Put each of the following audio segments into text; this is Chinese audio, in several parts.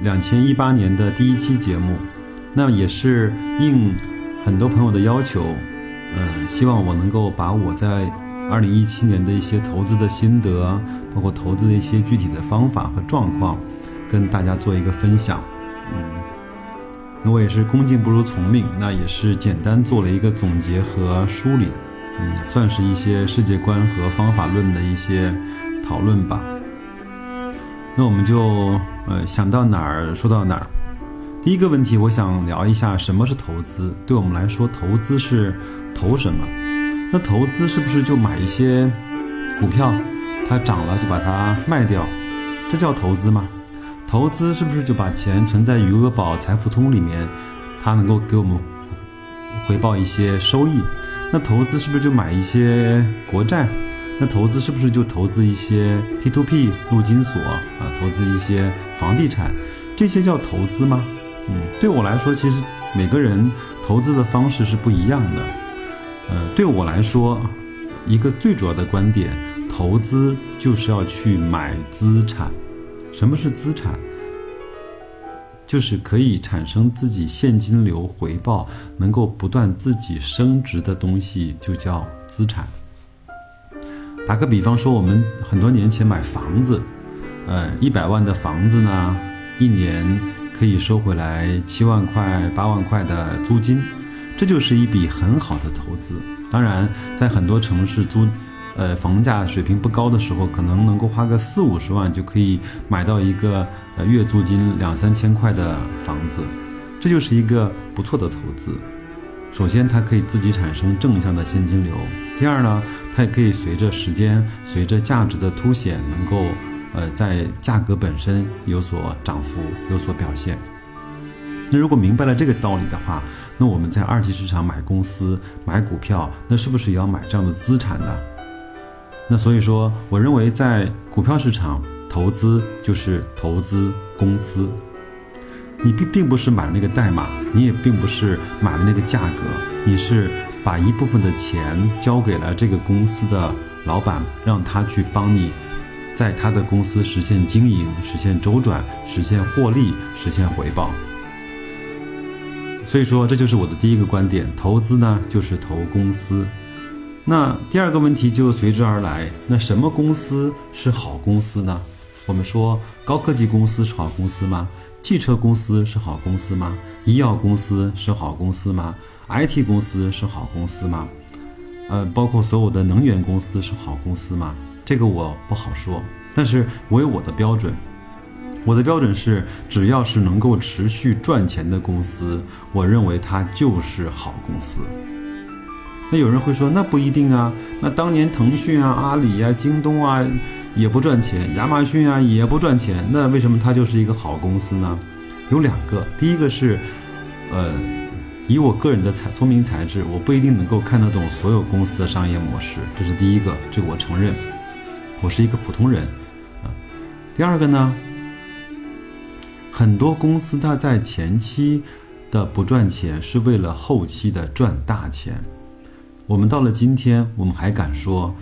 两千一八年的第一期节目。那也是应很多朋友的要求，嗯，希望我能够把我在二零一七年的一些投资的心得，包括投资的一些具体的方法和状况，跟大家做一个分享。嗯，那我也是恭敬不如从命，那也是简单做了一个总结和梳理，嗯，算是一些世界观和方法论的一些讨论吧。那我们就呃想到哪儿说到哪儿。第一个问题，我想聊一下什么是投资。对我们来说，投资是投什么？那投资是不是就买一些股票，它涨了就把它卖掉，这叫投资吗？投资是不是就把钱存在余额宝、财付通里面，它能够给我们回报一些收益？那投资是不是就买一些国债？那投资是不是就投资一些 P to P 陆金所啊？投资一些房地产，这些叫投资吗？嗯，对我来说，其实每个人投资的方式是不一样的。呃，对我来说，一个最主要的观点，投资就是要去买资产。什么是资产？就是可以产生自己现金流回报，能够不断自己升值的东西，就叫资产。打个比方说，我们很多年前买房子，呃，一百万的房子呢，一年。可以收回来七万块、八万块的租金，这就是一笔很好的投资。当然，在很多城市租，呃，房价水平不高的时候，可能能够花个四五十万就可以买到一个呃月租金两三千块的房子，这就是一个不错的投资。首先，它可以自己产生正向的现金流；第二呢，它也可以随着时间、随着价值的凸显，能够。呃，在价格本身有所涨幅，有所表现。那如果明白了这个道理的话，那我们在二级市场买公司、买股票，那是不是也要买这样的资产呢？那所以说，我认为在股票市场投资就是投资公司。你并并不是买那个代码，你也并不是买了那个价格，你是把一部分的钱交给了这个公司的老板，让他去帮你。在他的公司实现经营、实现周转、实现获利、实现回报。所以说，这就是我的第一个观点：投资呢，就是投公司。那第二个问题就随之而来：那什么公司是好公司呢？我们说，高科技公司是好公司吗？汽车公司是好公司吗？医药公司是好公司吗？IT 公司是好公司吗？呃，包括所有的能源公司是好公司吗？这个我不好说，但是我有我的标准。我的标准是，只要是能够持续赚钱的公司，我认为它就是好公司。那有人会说，那不一定啊。那当年腾讯啊、阿里啊、京东啊也不赚钱，亚马逊啊也不赚钱，那为什么它就是一个好公司呢？有两个，第一个是，呃，以我个人的才聪明才智，我不一定能够看得懂所有公司的商业模式，这是第一个，这个我承认。我是一个普通人，啊，第二个呢，很多公司它在前期的不赚钱，是为了后期的赚大钱。我们到了今天，我们还敢说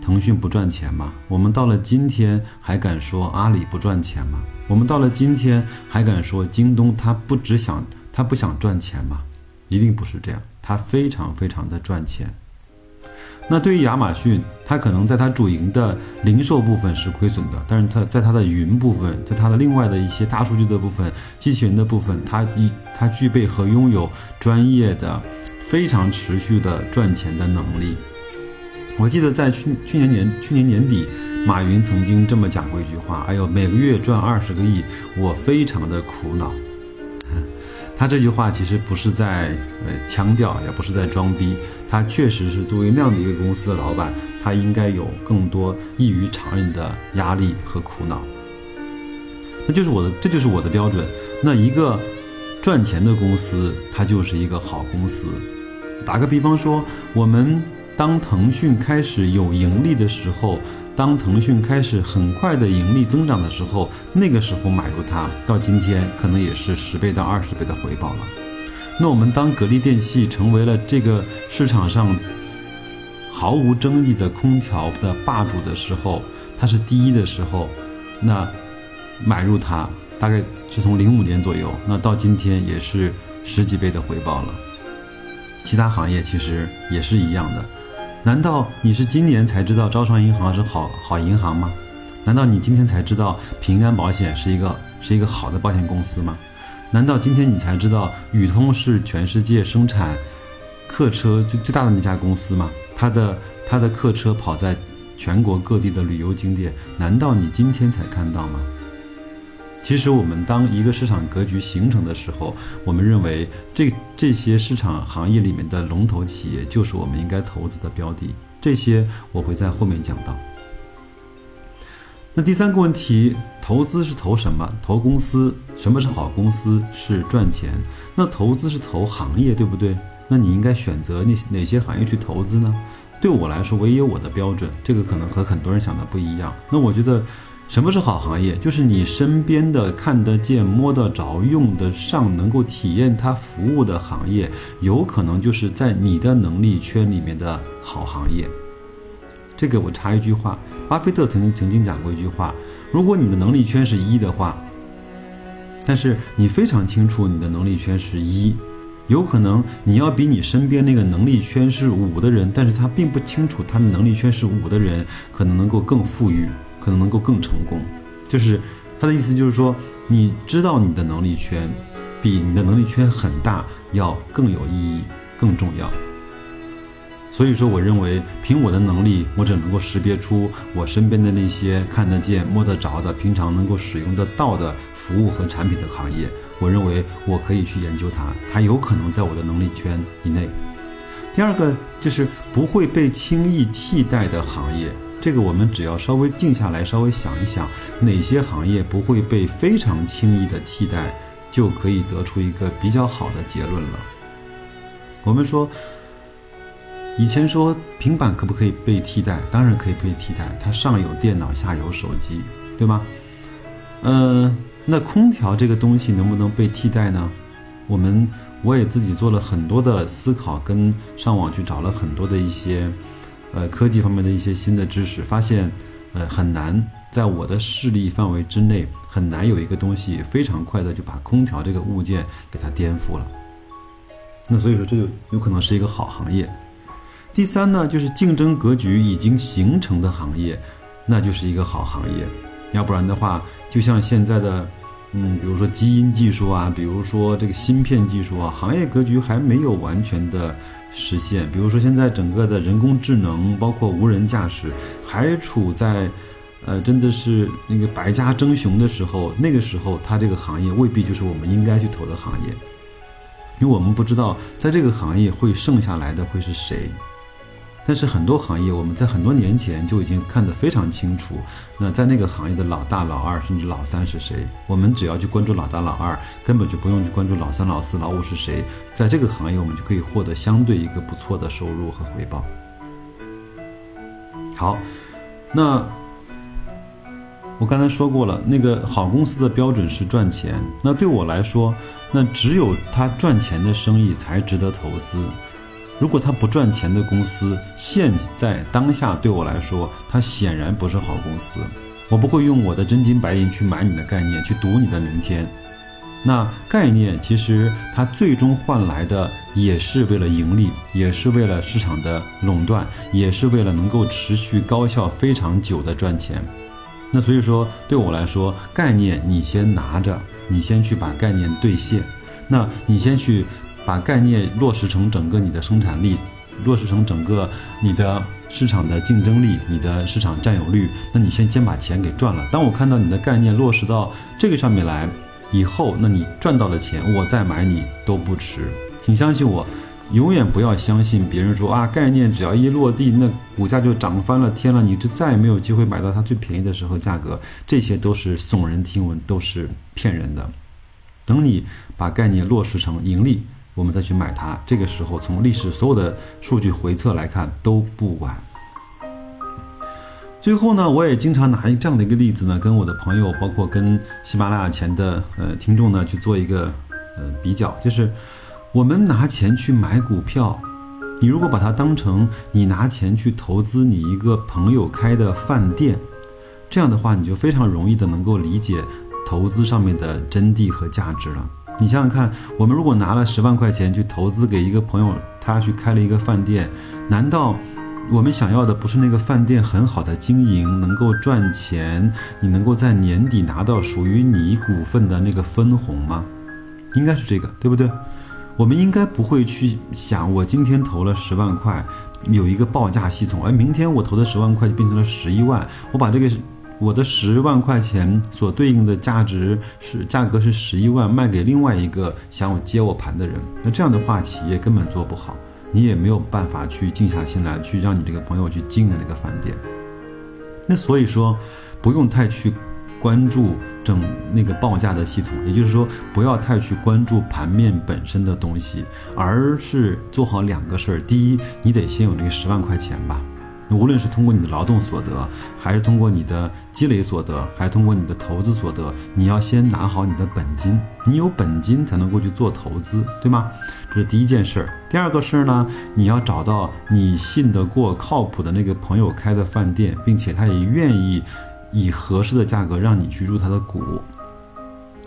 腾讯不赚钱吗？我们到了今天还敢说阿里不赚钱吗？我们到了今天还敢说京东它不只想它不想赚钱吗？一定不是这样，它非常非常的赚钱。那对于亚马逊，它可能在它主营的零售部分是亏损的，但是它在它的云部分，在它的另外的一些大数据的部分、机器人的部分，它一它具备和拥有专业的、非常持续的赚钱的能力。我记得在去去年年去年年底，马云曾经这么讲过一句话：“哎呦，每个月赚二十个亿，我非常的苦恼。”他这句话其实不是在呃腔调，也不是在装逼，他确实是作为那样的一个公司的老板，他应该有更多异于常人的压力和苦恼。那就是我的，这就是我的标准。那一个赚钱的公司，它就是一个好公司。打个比方说，我们当腾讯开始有盈利的时候，当腾讯开始很快的盈利增长的时候，那个时候买入它，到今天可能也是十倍到二十倍的回报了。那我们当格力电器成为了这个市场上毫无争议的空调的霸主的时候，它是第一的时候，那买入它大概是从零五年左右，那到今天也是十几倍的回报了。其他行业其实也是一样的，难道你是今年才知道招商银行是好好银行吗？难道你今天才知道平安保险是一个是一个好的保险公司吗？难道今天你才知道宇通是全世界生产客车最最大的那家公司吗？它的它的客车跑在全国各地的旅游景点，难道你今天才看到吗？其实我们当一个市场格局形成的时候，我们认为这这些市场行业里面的龙头企业就是我们应该投资的标的。这些我会在后面讲到。那第三个问题，投资是投什么？投公司？什么是好公司？是赚钱。那投资是投行业，对不对？那你应该选择那哪些行业去投资呢？对我来说，我也有我的标准，这个可能和很多人想的不一样。那我觉得。什么是好行业？就是你身边的看得见、摸得着、用得上、能够体验它服务的行业，有可能就是在你的能力圈里面的好行业。这个我插一句话，巴菲特曾经曾经讲过一句话：如果你的能力圈是一的话，但是你非常清楚你的能力圈是一，有可能你要比你身边那个能力圈是五的人，但是他并不清楚他的能力圈是五的人，可能能够更富裕。可能能够更成功，就是他的意思，就是说你知道你的能力圈，比你的能力圈很大要更有意义、更重要。所以说，我认为凭我的能力，我只能够识别出我身边的那些看得见、摸得着的、平常能够使用得到的服务和产品的行业。我认为我可以去研究它，它有可能在我的能力圈以内。第二个就是不会被轻易替代的行业。这个我们只要稍微静下来，稍微想一想，哪些行业不会被非常轻易的替代，就可以得出一个比较好的结论了。我们说，以前说平板可不可以被替代？当然可以被替代，它上有电脑，下有手机，对吗？嗯，那空调这个东西能不能被替代呢？我们我也自己做了很多的思考，跟上网去找了很多的一些。呃，科技方面的一些新的知识，发现，呃，很难在我的视力范围之内，很难有一个东西非常快的就把空调这个物件给它颠覆了。那所以说，这就有可能是一个好行业。第三呢，就是竞争格局已经形成的行业，那就是一个好行业。要不然的话，就像现在的，嗯，比如说基因技术啊，比如说这个芯片技术啊，行业格局还没有完全的。实现，比如说现在整个的人工智能，包括无人驾驶，还处在，呃，真的是那个百家争雄的时候。那个时候，它这个行业未必就是我们应该去投的行业，因为我们不知道在这个行业会剩下来的会是谁。但是很多行业，我们在很多年前就已经看得非常清楚。那在那个行业的老大、老二，甚至老三是谁？我们只要去关注老大、老二，根本就不用去关注老三、老四、老五是谁。在这个行业，我们就可以获得相对一个不错的收入和回报。好，那我刚才说过了，那个好公司的标准是赚钱。那对我来说，那只有他赚钱的生意才值得投资。如果它不赚钱的公司，现在当下对我来说，它显然不是好公司。我不会用我的真金白银去买你的概念，去赌你的明天。那概念其实它最终换来的也是为了盈利，也是为了市场的垄断，也是为了能够持续高效非常久的赚钱。那所以说，对我来说，概念你先拿着，你先去把概念兑现，那你先去。把概念落实成整个你的生产力，落实成整个你的市场的竞争力，你的市场占有率，那你先先把钱给赚了。当我看到你的概念落实到这个上面来以后，那你赚到了钱，我再买你都不迟。请相信我，永远不要相信别人说啊，概念只要一落地，那股价就涨翻了天了，你就再也没有机会买到它最便宜的时候价格。这些都是耸人听闻，都是骗人的。等你把概念落实成盈利，我们再去买它。这个时候，从历史所有的数据回测来看都不晚。最后呢，我也经常拿这样的一个例子呢，跟我的朋友，包括跟喜马拉雅前的呃听众呢去做一个呃比较，就是我们拿钱去买股票，你如果把它当成你拿钱去投资你一个朋友开的饭店，这样的话，你就非常容易的能够理解。投资上面的真谛和价值了。你想想看，我们如果拿了十万块钱去投资给一个朋友，他去开了一个饭店，难道我们想要的不是那个饭店很好的经营，能够赚钱，你能够在年底拿到属于你股份的那个分红吗？应该是这个，对不对？我们应该不会去想，我今天投了十万块，有一个报价系统，而明天我投的十万块就变成了十一万，我把这个。我的十万块钱所对应的价值是价格是十一万，卖给另外一个想接我盘的人，那这样的话，企业根本做不好，你也没有办法去静下心来去让你这个朋友去经营那个饭店。那所以说，不用太去关注整那个报价的系统，也就是说，不要太去关注盘面本身的东西，而是做好两个事儿。第一，你得先有这个十万块钱吧。无论是通过你的劳动所得，还是通过你的积累所得，还是通过你的投资所得，你要先拿好你的本金。你有本金才能够去做投资，对吗？这是第一件事儿。第二个事儿呢，你要找到你信得过、靠谱的那个朋友开的饭店，并且他也愿意以合适的价格让你去入他的股。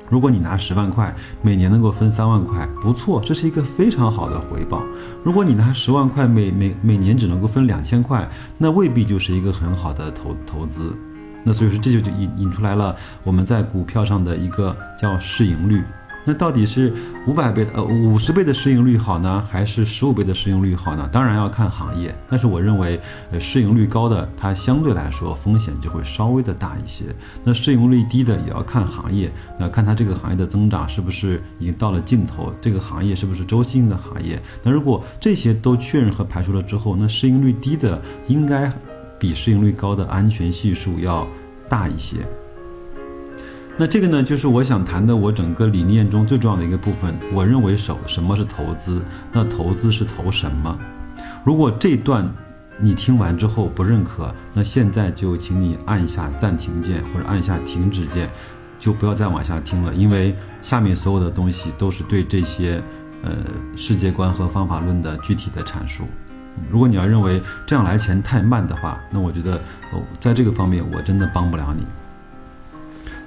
如果你拿十万块，每年能够分三万块，不错，这是一个非常好的回报。如果你拿十万块，每每每年只能够分两千块，那未必就是一个很好的投投资。那所以说，这就就引引出来了我们在股票上的一个叫市盈率。那到底是五百倍呃五十倍的市盈率好呢，还是十五倍的市盈率好呢？当然要看行业，但是我认为，呃市盈率高的它相对来说风险就会稍微的大一些。那市盈率低的也要看行业，那看它这个行业的增长是不是已经到了尽头，这个行业是不是周期性的行业。那如果这些都确认和排除了之后，那市盈率低的应该比市盈率高的安全系数要大一些。那这个呢，就是我想谈的，我整个理念中最重要的一个部分。我认为首什么是投资？那投资是投什么？如果这段你听完之后不认可，那现在就请你按下暂停键或者按下停止键，就不要再往下听了，因为下面所有的东西都是对这些呃世界观和方法论的具体的阐述。如果你要认为这样来钱太慢的话，那我觉得哦，在这个方面我真的帮不了你。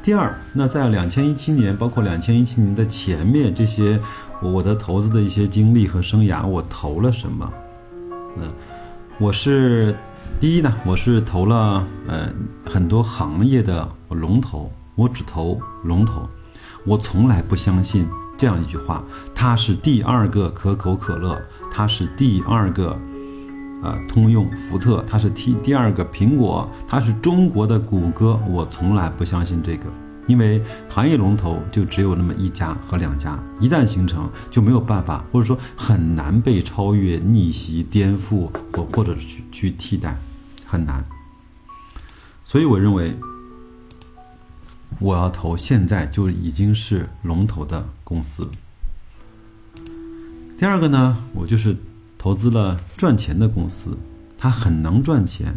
第二，那在两千一七年，包括两千一七年的前面这些，我的投资的一些经历和生涯，我投了什么？嗯，我是第一呢，我是投了呃很多行业的龙头，我只投龙头，我从来不相信这样一句话，它是第二个可口可乐，它是第二个。啊，通用、福特，它是第第二个苹果，它是中国的谷歌。我从来不相信这个，因为行业龙头就只有那么一家和两家，一旦形成就没有办法，或者说很难被超越、逆袭、颠覆或或者去去替代，很难。所以我认为，我要投现在就已经是龙头的公司。第二个呢，我就是。投资了赚钱的公司，它很能赚钱，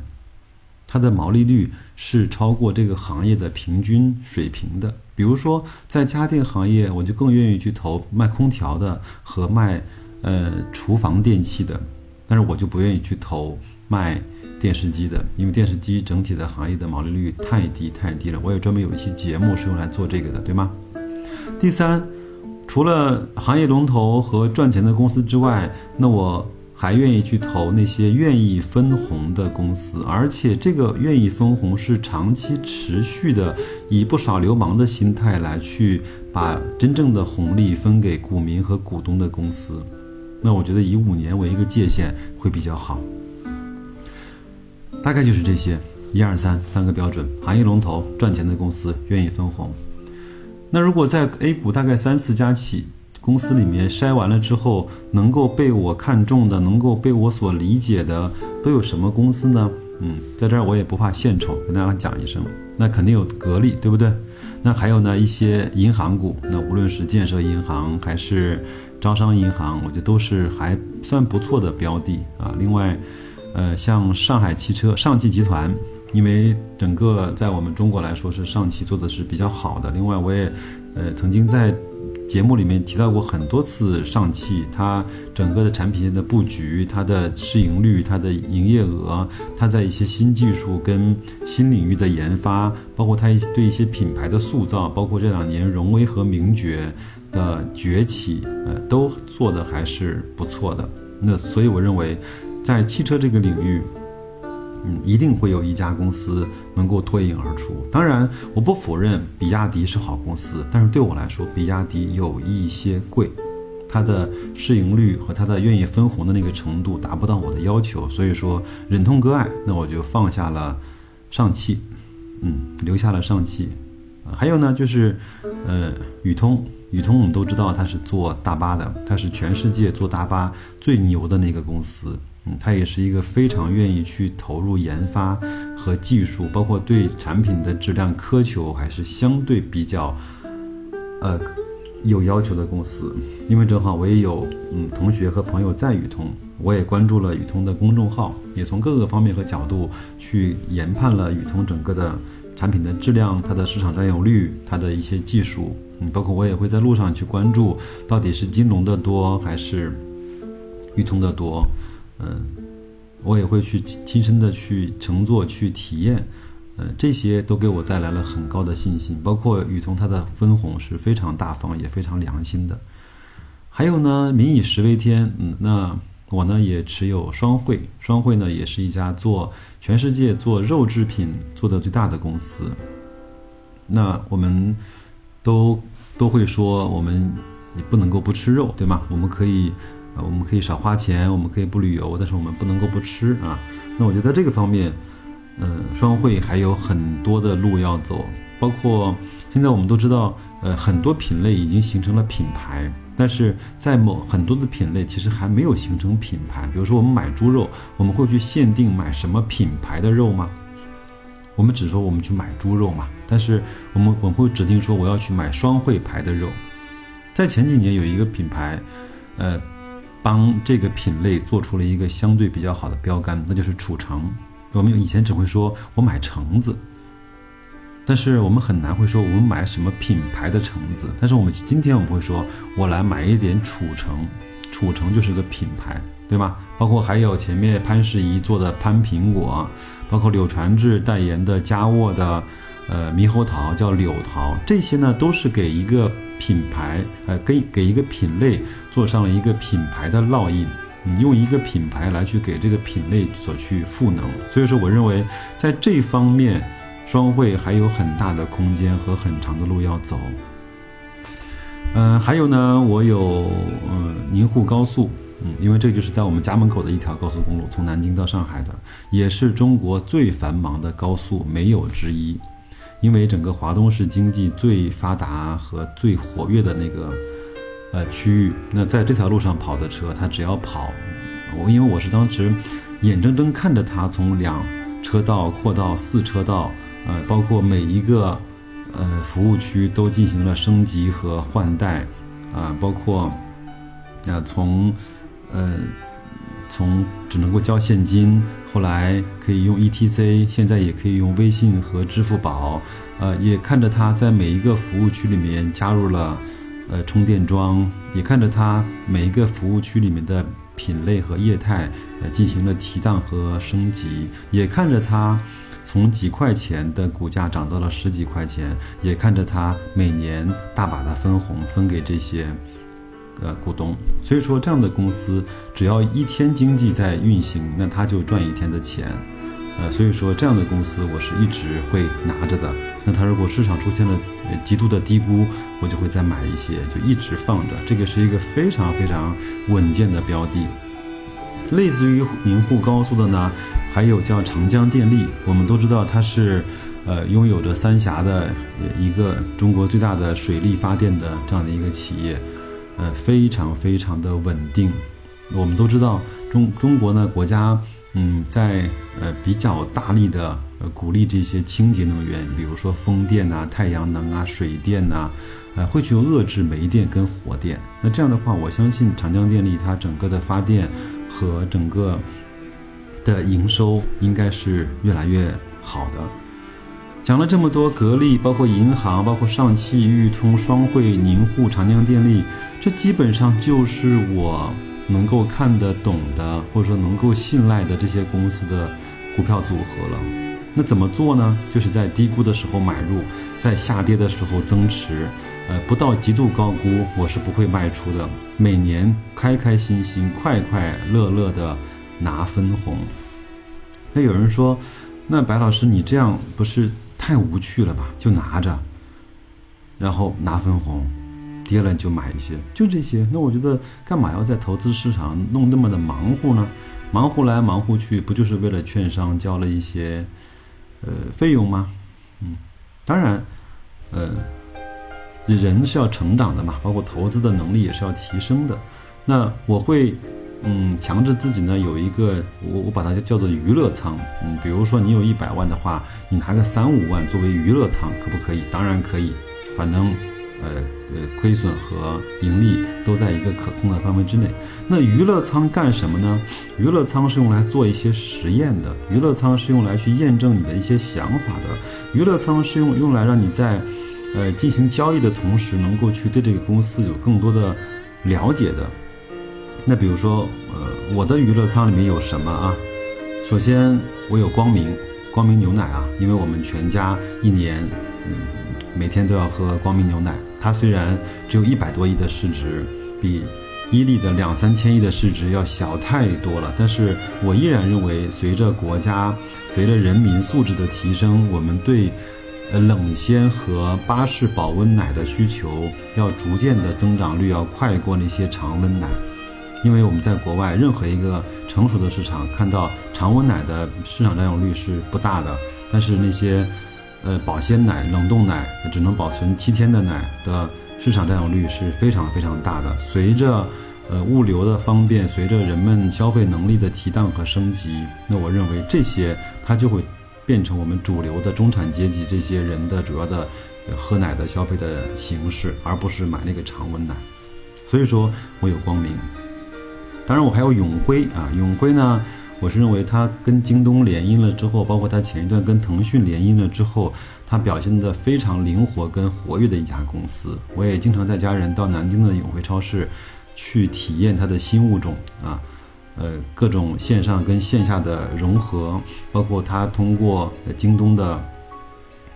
它的毛利率是超过这个行业的平均水平的。比如说，在家电行业，我就更愿意去投卖空调的和卖呃厨房电器的，但是我就不愿意去投卖电视机的，因为电视机整体的行业的毛利率太低太低了。我也专门有一期节目是用来做这个的，对吗？第三。除了行业龙头和赚钱的公司之外，那我还愿意去投那些愿意分红的公司，而且这个愿意分红是长期持续的，以不耍流氓的心态来去把真正的红利分给股民和股东的公司。那我觉得以五年为一个界限会比较好。大概就是这些，一二三三个标准：行业龙头、赚钱的公司、愿意分红。那如果在 A 股大概三四家企公司里面筛完了之后，能够被我看中的，能够被我所理解的，都有什么公司呢？嗯，在这儿我也不怕献丑，跟大家讲一声，那肯定有格力，对不对？那还有呢一些银行股，那无论是建设银行还是招商银行，我觉得都是还算不错的标的啊。另外，呃，像上海汽车、上汽集团。因为整个在我们中国来说是上汽做的是比较好的。另外，我也，呃，曾经在节目里面提到过很多次上汽，它整个的产品线的布局、它的市盈率、它的营业额、它在一些新技术跟新领域的研发，包括它对一些品牌的塑造，包括这两年荣威和名爵的崛起，呃，都做的还是不错的。那所以我认为，在汽车这个领域。嗯，一定会有一家公司能够脱颖而出。当然，我不否认比亚迪是好公司，但是对我来说，比亚迪有一些贵，它的市盈率和它的愿意分红的那个程度达不到我的要求，所以说忍痛割爱，那我就放下了上汽，嗯，留下了上汽。还有呢，就是呃，宇通，宇通我们都知道它是做大巴的，它是全世界做大巴最牛的那个公司。嗯，他也是一个非常愿意去投入研发和技术，包括对产品的质量苛求还是相对比较，呃，有要求的公司。因为正好我也有嗯同学和朋友在宇通，我也关注了宇通的公众号，也从各个方面和角度去研判了宇通整个的产品的质量、它的市场占有率、它的一些技术。嗯，包括我也会在路上去关注，到底是金龙的多还是宇通的多。嗯，我也会去亲身的去乘坐去体验，呃，这些都给我带来了很高的信心。包括雨桐他的分红是非常大方也非常良心的。还有呢，民以食为天，嗯，那我呢也持有双汇，双汇呢也是一家做全世界做肉制品做的最大的公司。那我们都都会说，我们也不能够不吃肉，对吗？我们可以。啊，我们可以少花钱，我们可以不旅游，但是我们不能够不吃啊。那我觉得在这个方面，嗯，双汇还有很多的路要走。包括现在我们都知道，呃，很多品类已经形成了品牌，但是在某很多的品类其实还没有形成品牌。比如说我们买猪肉，我们会去限定买什么品牌的肉吗？我们只说我们去买猪肉嘛，但是我们我们会指定说我要去买双汇牌的肉。在前几年有一个品牌，呃。帮这个品类做出了一个相对比较好的标杆，那就是褚橙。我们以前只会说我买橙子，但是我们很难会说我们买什么品牌的橙子。但是我们今天我们会说，我来买一点褚橙，褚橙就是个品牌，对吗？包括还有前面潘石屹做的潘苹果，包括柳传志代言的佳沃的。呃，猕猴桃叫柳桃，这些呢都是给一个品牌，呃，给给一个品类做上了一个品牌的烙印。你用一个品牌来去给这个品类所去赋能，所以说我认为在这方面，双汇还有很大的空间和很长的路要走。嗯，还有呢，我有嗯宁沪高速，嗯，因为这就是在我们家门口的一条高速公路，从南京到上海的，也是中国最繁忙的高速，没有之一。因为整个华东是经济最发达和最活跃的那个呃区域，那在这条路上跑的车，它只要跑，我因为我是当时眼睁睁看着它从两车道扩到四车道，呃，包括每一个呃服务区都进行了升级和换代，啊，包括啊从呃从只能够交现金。后来可以用 ETC，现在也可以用微信和支付宝，呃，也看着它在每一个服务区里面加入了，呃，充电桩，也看着它每一个服务区里面的品类和业态，呃，进行了提档和升级，也看着它从几块钱的股价涨到了十几块钱，也看着它每年大把的分红分给这些。呃，股东，所以说这样的公司，只要一天经济在运行，那他就赚一天的钱，呃，所以说这样的公司我是一直会拿着的。那它如果市场出现了极度的低估，我就会再买一些，就一直放着。这个是一个非常非常稳健的标的。类似于宁沪高速的呢，还有叫长江电力，我们都知道它是，呃，拥有着三峡的一个中国最大的水力发电的这样的一个企业。呃，非常非常的稳定。我们都知道，中中国呢，国家嗯，在呃比较大力的鼓励这些清洁能源，比如说风电呐、太阳能啊、水电呐，呃，会去遏制煤电跟火电。那这样的话，我相信长江电力它整个的发电和整个的营收应该是越来越好的。讲了这么多，格力包括银行，包括上汽、裕通、双汇、宁沪、长江电力，这基本上就是我能够看得懂的，或者说能够信赖的这些公司的股票组合了。那怎么做呢？就是在低估的时候买入，在下跌的时候增持，呃，不到极度高估，我是不会卖出的。每年开开心心、快快乐乐的拿分红。那有人说，那白老师你这样不是？太无趣了吧？就拿着，然后拿分红，跌了你就买一些，就这些。那我觉得干嘛要在投资市场弄那么的忙乎呢？忙乎来忙乎去，不就是为了券商交了一些呃费用吗？嗯，当然，呃，人是要成长的嘛，包括投资的能力也是要提升的。那我会。嗯，强制自己呢有一个，我我把它叫做娱乐仓。嗯，比如说你有一百万的话，你拿个三五万作为娱乐仓，可不可以？当然可以，反正，呃呃，亏损和盈利都在一个可控的范围之内。那娱乐仓干什么呢？娱乐仓是用来做一些实验的，娱乐仓是用来去验证你的一些想法的，娱乐仓是用用来让你在，呃，进行交易的同时，能够去对这个公司有更多的了解的。那比如说，呃，我的娱乐仓里面有什么啊？首先，我有光明，光明牛奶啊，因为我们全家一年，嗯，每天都要喝光明牛奶。它虽然只有一百多亿的市值，比伊利的两三千亿的市值要小太多了，但是我依然认为，随着国家、随着人民素质的提升，我们对，呃，冷鲜和巴氏保温奶的需求要逐渐的增长率要快过那些常温奶。因为我们在国外任何一个成熟的市场看到常温奶的市场占有率是不大的，但是那些，呃保鲜奶、冷冻奶只能保存七天的奶的市场占有率是非常非常大的。随着，呃物流的方便，随着人们消费能力的提档和升级，那我认为这些它就会变成我们主流的中产阶级这些人的主要的喝奶的消费的形式，而不是买那个常温奶。所以说我有光明。当然，我还有永辉啊，永辉呢，我是认为它跟京东联姻了之后，包括它前一段跟腾讯联姻了之后，它表现的非常灵活跟活跃的一家公司。我也经常带家人到南京的永辉超市，去体验它的新物种啊，呃，各种线上跟线下的融合，包括它通过京东的，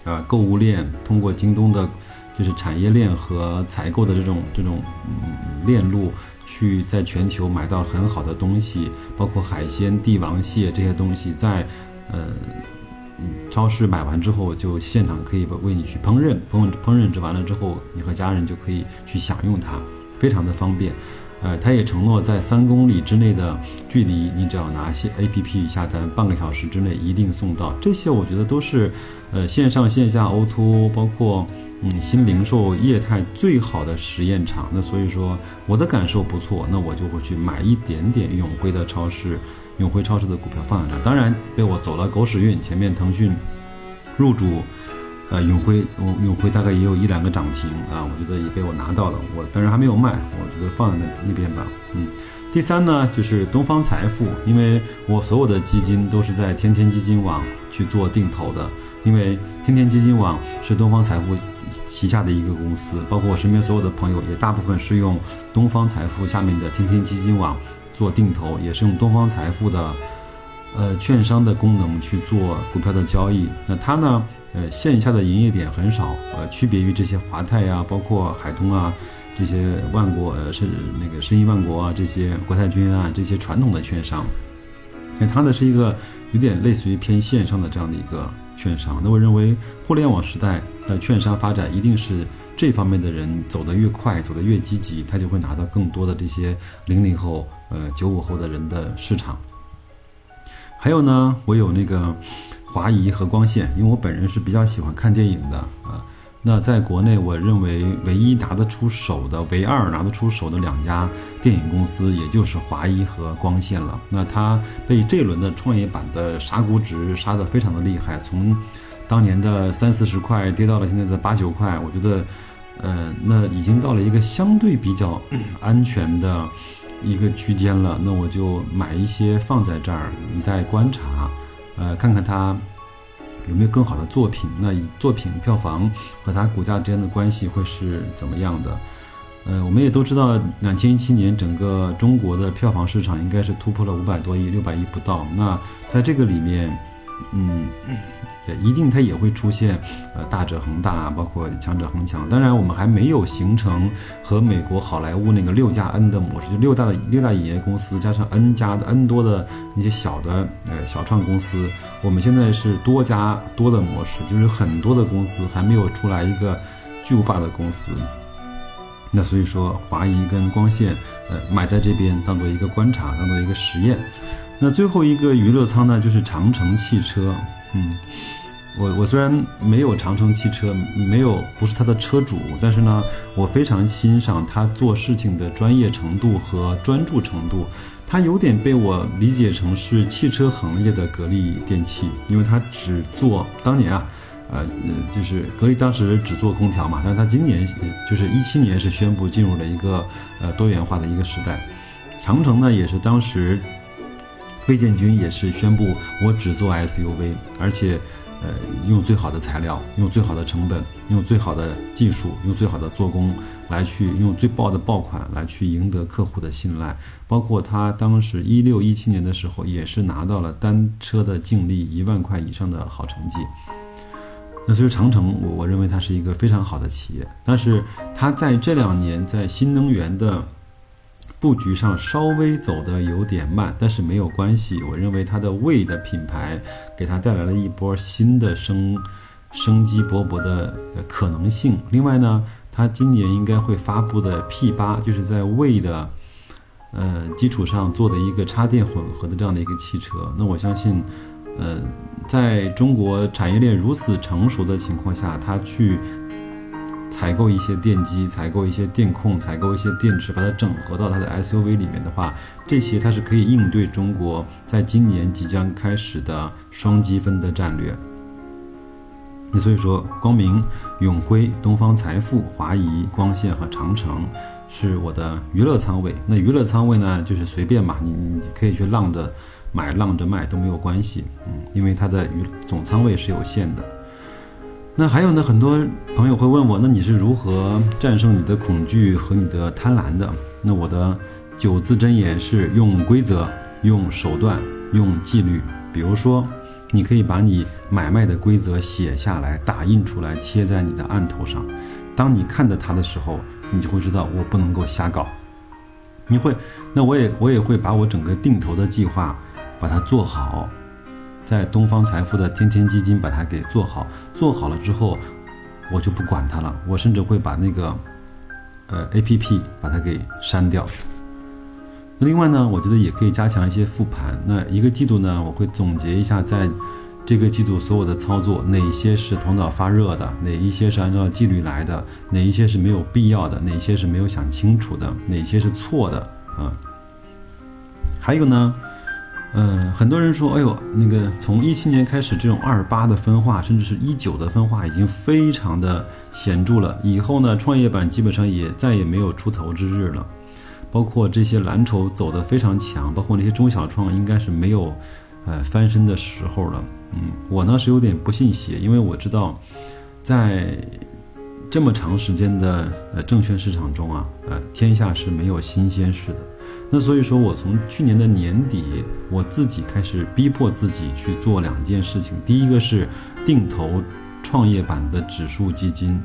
啊购物链，通过京东的。就是产业链和采购的这种这种链路，去在全球买到很好的东西，包括海鲜、帝王蟹这些东西，在呃嗯超市买完之后，就现场可以为你去烹饪，烹烹饪制完了之后，你和家人就可以去享用它，非常的方便。呃，他也承诺在三公里之内的距离，你只要拿些 A P P 下单，半个小时之内一定送到。这些我觉得都是，呃，线上线下 O to 包括嗯新零售业态最好的实验场。那所以说我的感受不错，那我就会去买一点点永辉的超市，永辉超市的股票放在这。当然被我走了狗屎运，前面腾讯入主。呃，永辉，永永辉大概也有一两个涨停啊，我觉得也被我拿到了，我当然还没有卖，我觉得放在那那边吧。嗯，第三呢就是东方财富，因为我所有的基金都是在天天基金网去做定投的，因为天天基金网是东方财富旗下的一个公司，包括我身边所有的朋友也大部分是用东方财富下面的天天基金网做定投，也是用东方财富的呃券商的功能去做股票的交易。那它呢？呃，线下的营业点很少，呃，区别于这些华泰呀，包括海通啊，这些万国呃是那个申亿万国啊，这些国泰君安这些传统的券商，那它呢是一个有点类似于偏线上的这样的一个券商。那我认为，互联网时代的券商发展一定是这方面的人走得越快，走得越积极，他就会拿到更多的这些零零后、呃九五后的人的市场。还有呢，我有那个。华谊和光线，因为我本人是比较喜欢看电影的啊，那在国内，我认为唯一拿得出手的、唯二拿得出手的两家电影公司，也就是华谊和光线了。那它被这轮的创业板的杀估值杀得非常的厉害，从当年的三四十块跌到了现在的八九块。我觉得，呃，那已经到了一个相对比较安全的一个区间了。那我就买一些放在这儿，一待观察，呃，看看他。有没有更好的作品？那以作品票房和它股价之间的关系会是怎么样的？呃，我们也都知道，两千一七年整个中国的票房市场应该是突破了五百多亿，六百亿不到。那在这个里面。嗯，一定它也会出现，呃，大者恒大，包括强者恒强。当然，我们还没有形成和美国好莱坞那个六加 N 的模式，就六大的六大影业公司加上 N 加的 N 多的那些小的呃小创公司。我们现在是多加多的模式，就是很多的公司还没有出来一个巨无霸的公司。那所以说，华谊跟光线，呃，买在这边当做一个观察，当做一个实验。那最后一个娱乐仓呢，就是长城汽车。嗯，我我虽然没有长城汽车，没有不是他的车主，但是呢，我非常欣赏他做事情的专业程度和专注程度。他有点被我理解成是汽车行业的格力电器，因为他只做当年啊，呃呃，就是格力当时只做空调嘛，但是他今年就是一七年是宣布进入了一个呃多元化的一个时代。长城呢，也是当时。魏建军也是宣布，我只做 SUV，而且，呃，用最好的材料，用最好的成本，用最好的技术，用最好的做工，来去用最爆的爆款来去赢得客户的信赖。包括他当时一六一七年的时候，也是拿到了单车的净利一万块以上的好成绩。那所以长城，我我认为它是一个非常好的企业，但是它在这两年在新能源的。布局上稍微走的有点慢，但是没有关系。我认为它的魏的品牌给它带来了一波新的生生机勃勃的可能性。另外呢，它今年应该会发布的 P 八，就是在魏的呃基础上做的一个插电混合的这样的一个汽车。那我相信，呃，在中国产业链如此成熟的情况下，它去。采购一些电机，采购一些电控，采购一些电池，把它整合到它的 SUV 里面的话，这些它是可以应对中国在今年即将开始的双积分的战略。那所以说，光明、永辉、东方财富、华谊、光线和长城是我的娱乐仓位。那娱乐仓位呢，就是随便嘛，你你可以去浪着买、浪着卖都没有关系，嗯，因为它的娱总仓位是有限的。那还有呢，很多朋友会问我，那你是如何战胜你的恐惧和你的贪婪的？那我的九字真言是用规则、用手段、用纪律。比如说，你可以把你买卖的规则写下来，打印出来，贴在你的案头上。当你看到它的时候，你就会知道我不能够瞎搞。你会，那我也我也会把我整个定投的计划把它做好。在东方财富的天天基金把它给做好，做好了之后，我就不管它了。我甚至会把那个，呃，A P P 把它给删掉。那另外呢，我觉得也可以加强一些复盘。那一个季度呢，我会总结一下，在这个季度所有的操作，哪些是头脑发热的，哪一些是按照纪律来的，哪一些是没有必要的，哪些是没有想清楚的，哪些是错的啊？还有呢？嗯，很多人说，哎呦，那个从一七年开始，这种二八的分化，甚至是一九的分化，已经非常的显著了。以后呢，创业板基本上也再也没有出头之日了。包括这些蓝筹走得非常强，包括那些中小创，应该是没有，呃，翻身的时候了。嗯，我呢是有点不信邪，因为我知道，在这么长时间的呃证券市场中啊，呃，天下是没有新鲜事的。那所以说，我从去年的年底，我自己开始逼迫自己去做两件事情。第一个是定投创业板的指数基金，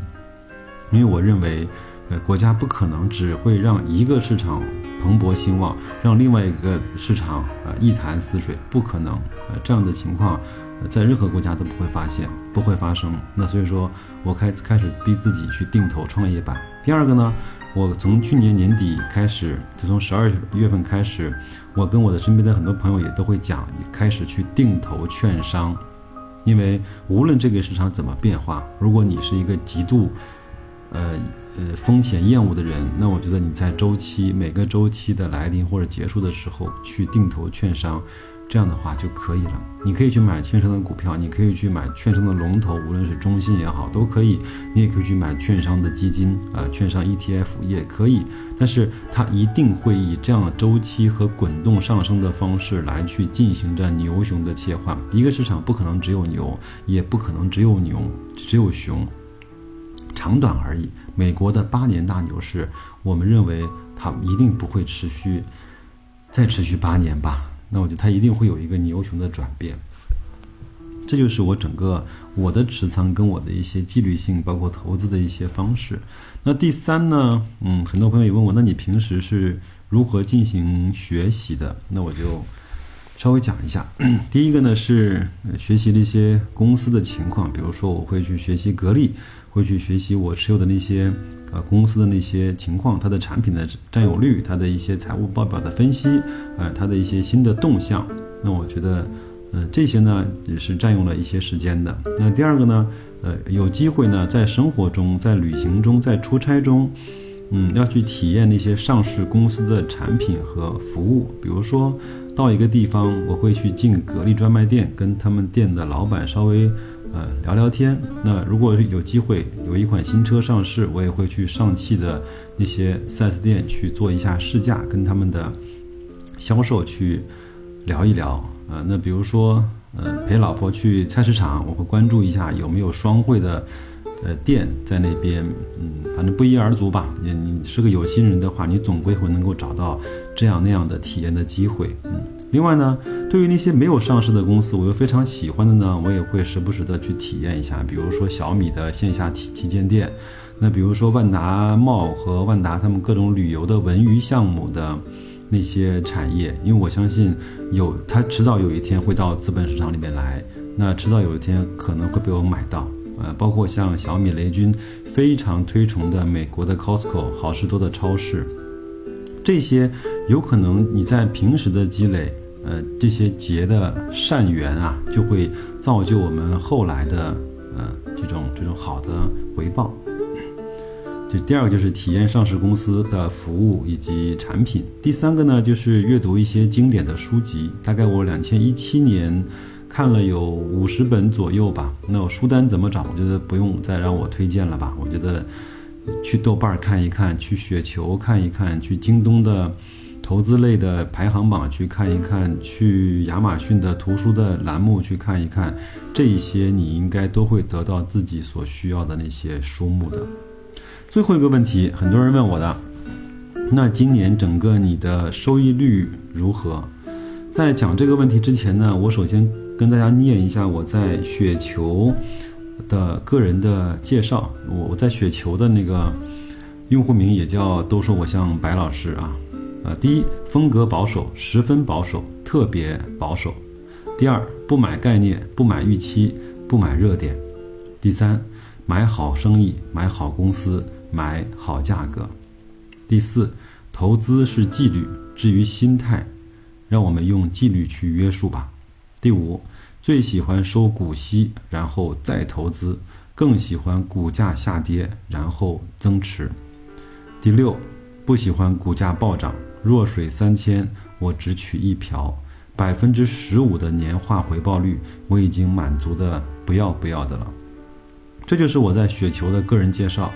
因为我认为，呃，国家不可能只会让一个市场蓬勃兴旺，让另外一个市场啊一潭死水，不可能。呃，这样的情况，在任何国家都不会发现，不会发生。那所以说我开开始逼自己去定投创业板。第二个呢？我从去年年底开始，就从十二月份开始，我跟我的身边的很多朋友也都会讲，开始去定投券商。因为无论这个市场怎么变化，如果你是一个极度，呃呃风险厌恶的人，那我觉得你在周期每个周期的来临或者结束的时候去定投券商。这样的话就可以了。你可以去买券商的股票，你可以去买券商的龙头，无论是中信也好，都可以。你也可以去买券商的基金啊，券商 ETF 也可以。但是它一定会以这样周期和滚动上升的方式来去进行着牛熊的切换。一个市场不可能只有牛，也不可能只有牛，只有熊，长短而已。美国的八年大牛市，我们认为它一定不会持续再持续八年吧。那我觉得它一定会有一个牛熊的转变，这就是我整个我的持仓跟我的一些纪律性，包括投资的一些方式。那第三呢，嗯，很多朋友也问我，那你平时是如何进行学习的？那我就稍微讲一下。第一个呢是学习了一些公司的情况，比如说我会去学习格力，会去学习我持有的那些。呃，公司的那些情况，它的产品的占有率，它的一些财务报表的分析，呃，它的一些新的动向，那我觉得，呃，这些呢也是占用了一些时间的。那第二个呢，呃，有机会呢，在生活中，在旅行中，在出差中，嗯，要去体验那些上市公司的产品和服务。比如说到一个地方，我会去进格力专卖店，跟他们店的老板稍微。呃，聊聊天。那如果有机会有一款新车上市，我也会去上汽的那些 4S 店去做一下试驾，跟他们的销售去聊一聊。呃，那比如说，呃，陪老婆去菜市场，我会关注一下有没有双汇的呃店在那边。嗯，反正不一而足吧。你你是个有心人的话，你总归会能够找到这样那样的体验的机会。嗯。另外呢，对于那些没有上市的公司，我又非常喜欢的呢，我也会时不时的去体验一下。比如说小米的线下旗旗舰店，那比如说万达茂和万达他们各种旅游的文娱项目的那些产业，因为我相信有它迟早有一天会到资本市场里面来，那迟早有一天可能会被我买到。呃，包括像小米雷军非常推崇的美国的 Costco 好事多的超市，这些有可能你在平时的积累。呃，这些结的善缘啊，就会造就我们后来的呃这种这种好的回报。就第二个就是体验上市公司的服务以及产品。第三个呢，就是阅读一些经典的书籍。大概我两千一七年看了有五十本左右吧。那我书单怎么找？我觉得不用再让我推荐了吧。我觉得去豆瓣看一看，去雪球看一看，去京东的。投资类的排行榜去看一看，去亚马逊的图书的栏目去看一看，这一些你应该都会得到自己所需要的那些书目的。最后一个问题，很多人问我的，那今年整个你的收益率如何？在讲这个问题之前呢，我首先跟大家念一下我在雪球的个人的介绍。我我在雪球的那个用户名也叫都说我像白老师啊。呃，第一，风格保守，十分保守，特别保守。第二，不买概念，不买预期，不买热点。第三，买好生意，买好公司，买好价格。第四，投资是纪律，至于心态，让我们用纪律去约束吧。第五，最喜欢收股息，然后再投资，更喜欢股价下跌，然后增持。第六，不喜欢股价暴涨。弱水三千，我只取一瓢，百分之十五的年化回报率，我已经满足的不要不要的了。这就是我在雪球的个人介绍。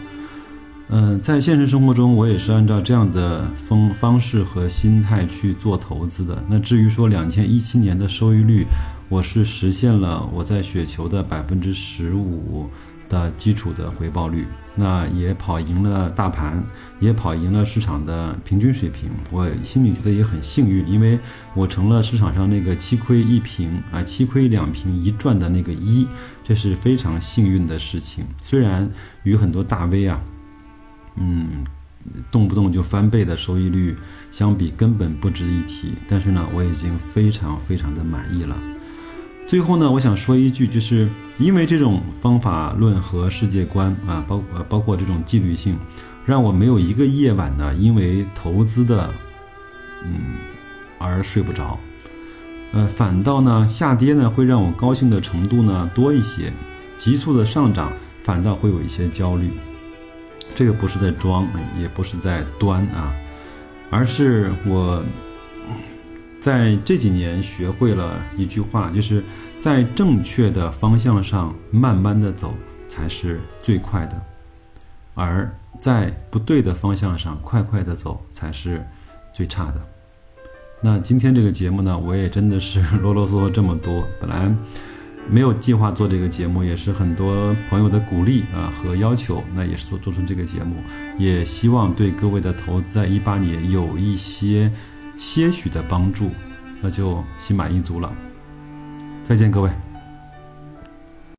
嗯，在现实生活中，我也是按照这样的方方式和心态去做投资的。那至于说两千一七年的收益率，我是实现了我在雪球的百分之十五。的基础的回报率，那也跑赢了大盘，也跑赢了市场的平均水平。我心里觉得也很幸运，因为我成了市场上那个七亏一平啊，七亏两平一赚的那个一，这是非常幸运的事情。虽然与很多大 V 啊，嗯，动不动就翻倍的收益率相比，根本不值一提。但是呢，我已经非常非常的满意了。最后呢，我想说一句，就是因为这种方法论和世界观啊，包呃包括这种纪律性，让我没有一个夜晚呢，因为投资的，嗯，而睡不着。呃，反倒呢下跌呢会让我高兴的程度呢多一些，急速的上涨反倒会有一些焦虑。这个不是在装，也不是在端啊，而是我在这几年学会了一句话，就是在正确的方向上慢慢的走才是最快的，而在不对的方向上快快的走才是最差的。那今天这个节目呢，我也真的是啰啰嗦嗦这么多，本来。没有计划做这个节目，也是很多朋友的鼓励啊和要求，那也是做做出这个节目，也希望对各位的投资在一八年有一些些许的帮助，那就心满意足了。再见，各位。